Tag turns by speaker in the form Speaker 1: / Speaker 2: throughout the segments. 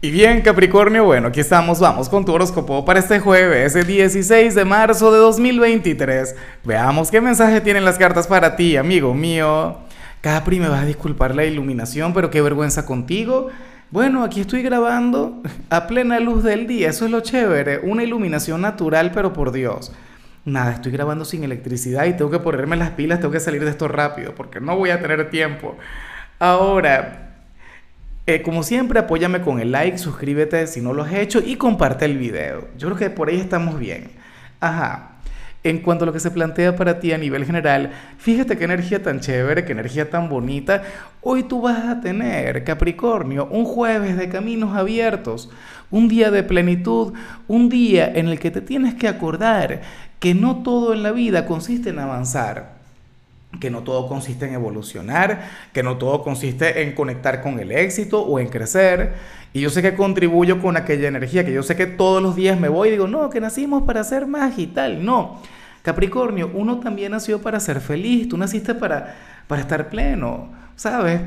Speaker 1: Y bien, Capricornio, bueno, aquí estamos, vamos con tu horóscopo para este jueves, el 16 de marzo de 2023. Veamos qué mensaje tienen las cartas para ti, amigo mío. Capri, me vas a disculpar la iluminación, pero qué vergüenza contigo. Bueno, aquí estoy grabando a plena luz del día, eso es lo chévere, una iluminación natural, pero por Dios. Nada, estoy grabando sin electricidad y tengo que ponerme las pilas, tengo que salir de esto rápido, porque no voy a tener tiempo. Ahora, eh, como siempre, apóyame con el like, suscríbete si no lo has hecho y comparte el video. Yo creo que por ahí estamos bien. Ajá. En cuanto a lo que se plantea para ti a nivel general, fíjate qué energía tan chévere, qué energía tan bonita. Hoy tú vas a tener, Capricornio, un jueves de caminos abiertos, un día de plenitud, un día en el que te tienes que acordar que no todo en la vida consiste en avanzar que no todo consiste en evolucionar, que no todo consiste en conectar con el éxito o en crecer. Y yo sé que contribuyo con aquella energía, que yo sé que todos los días me voy y digo, no, que nacimos para ser más y tal. No, Capricornio, uno también nació para ser feliz, tú naciste para, para estar pleno, ¿sabes?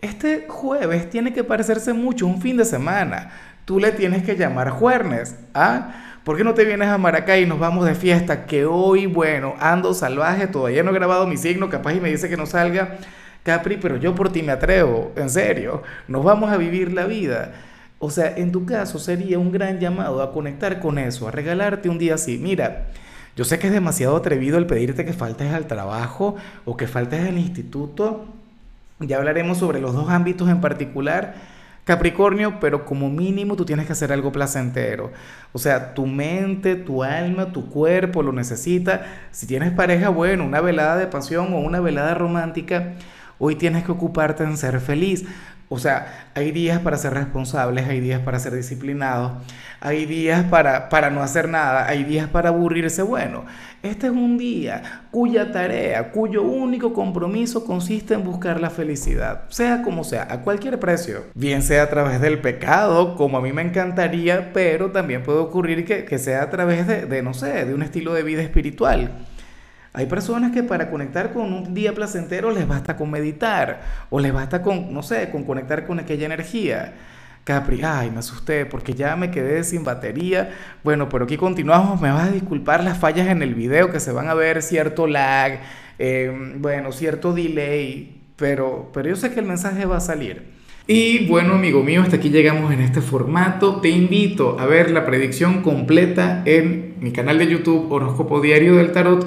Speaker 1: Este jueves tiene que parecerse mucho un fin de semana. Tú le tienes que llamar jueves, ¿ah? ¿Por qué no te vienes a Maracay y nos vamos de fiesta? Que hoy, bueno, ando salvaje, todavía no he grabado mi signo, capaz y me dice que no salga. Capri, pero yo por ti me atrevo, en serio, nos vamos a vivir la vida. O sea, en tu caso sería un gran llamado a conectar con eso, a regalarte un día así. Mira, yo sé que es demasiado atrevido el pedirte que faltes al trabajo o que faltes al instituto. Ya hablaremos sobre los dos ámbitos en particular Capricornio, pero como mínimo tú tienes que hacer algo placentero. O sea, tu mente, tu alma, tu cuerpo lo necesita. Si tienes pareja, bueno, una velada de pasión o una velada romántica, hoy tienes que ocuparte en ser feliz. O sea, hay días para ser responsables, hay días para ser disciplinados, hay días para, para no hacer nada, hay días para aburrirse. Bueno, este es un día cuya tarea, cuyo único compromiso consiste en buscar la felicidad, sea como sea, a cualquier precio. Bien sea a través del pecado, como a mí me encantaría, pero también puede ocurrir que, que sea a través de, de, no sé, de un estilo de vida espiritual. Hay personas que para conectar con un día placentero les basta con meditar o les basta con, no sé, con conectar con aquella energía. Capri, ay, me asusté porque ya me quedé sin batería. Bueno, pero aquí continuamos. Me vas a disculpar las fallas en el video que se van a ver cierto lag, eh, bueno, cierto delay, pero, pero yo sé que el mensaje va a salir. Y bueno, amigo mío, hasta aquí llegamos en este formato. Te invito a ver la predicción completa en mi canal de YouTube Horóscopo Diario del Tarot